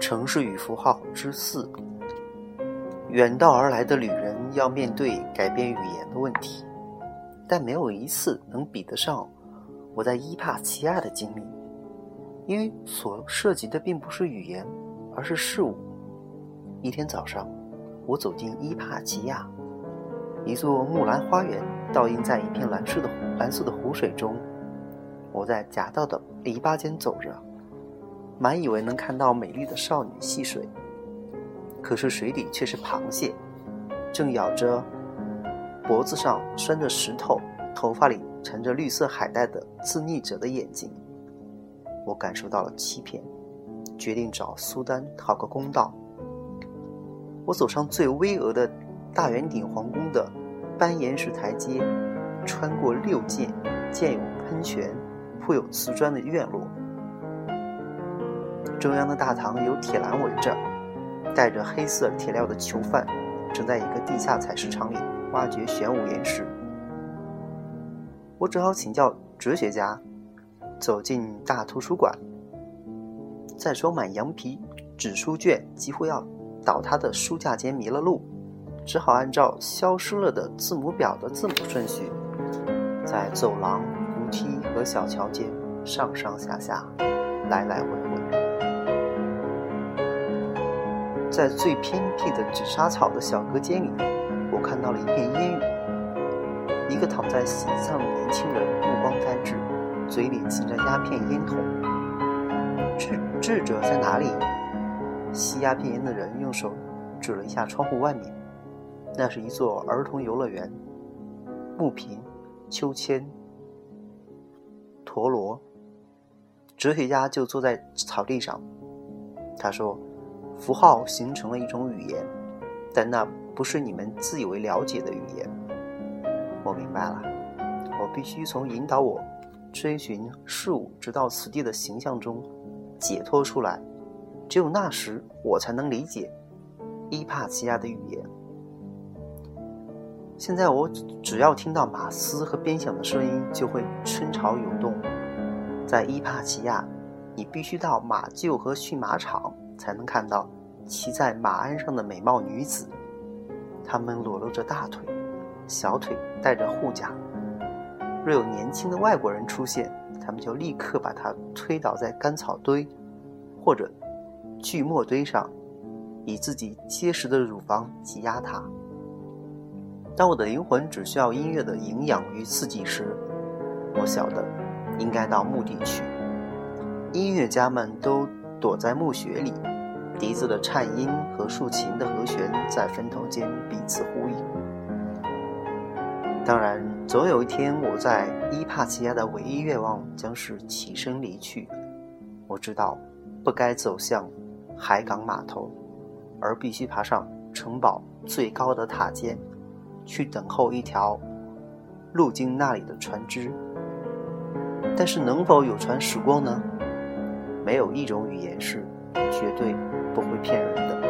城市与符号之四。远道而来的旅人要面对改变语言的问题，但没有一次能比得上我在伊帕奇亚的经历，因为所涉及的并不是语言，而是事物。一天早上，我走进伊帕奇亚，一座木兰花园倒映在一片蓝色的蓝色的湖水中。我在夹道的篱笆间走着，满以为能看到美丽的少女戏水，可是水里却是螃蟹，正咬着脖子上拴着石头、头发里缠着绿色海带的自溺者的眼睛。我感受到了欺骗，决定找苏丹讨个公道。我走上最巍峨的大圆顶皇宫的斑岩石台阶，穿过六涧，建有喷泉。铺有瓷砖的院落，中央的大堂有铁栏围着，带着黑色铁镣的囚犯正在一个地下采石场里挖掘玄武岩石。我只好请教哲学家，走进大图书馆，在装满羊皮纸书卷几乎要倒塌的书架间迷了路，只好按照消失了的字母表的字母顺序，在走廊。楼梯和小桥间上上下下，来来回回，在最偏僻的紫砂草的小隔间里，我看到了一片烟雨。一个躺在席子上的年轻人目光呆滞，嘴里噙着鸦片烟筒。智智者在哪里？吸鸦片烟的人用手指了一下窗户外面，那是一座儿童游乐园，木瓶、秋千。陀螺，哲学家就坐在草地上。他说：“符号形成了一种语言，但那不是你们自以为了解的语言。”我明白了，我必须从引导我追寻事物直到此地的形象中解脱出来。只有那时，我才能理解伊帕奇亚的语言。现在我只要听到马嘶和鞭响的声音，就会春潮涌动。在伊帕奇亚，你必须到马厩和驯马场才能看到骑在马鞍上的美貌女子。她们裸露着大腿、小腿，戴着护甲。若有年轻的外国人出现，他们就立刻把他推倒在干草堆或者锯末堆上，以自己结实的乳房挤压他。当我的灵魂只需要音乐的营养与刺激时，我晓得应该到墓地去。音乐家们都躲在墓穴里，笛子的颤音和竖琴的和弦在分头间彼此呼应。当然，总有一天，我在伊帕奇亚的唯一愿望将是起身离去。我知道，不该走向海港码头，而必须爬上城堡最高的塔尖。去等候一条路经那里的船只，但是能否有船驶过呢？没有一种语言是绝对不会骗人的。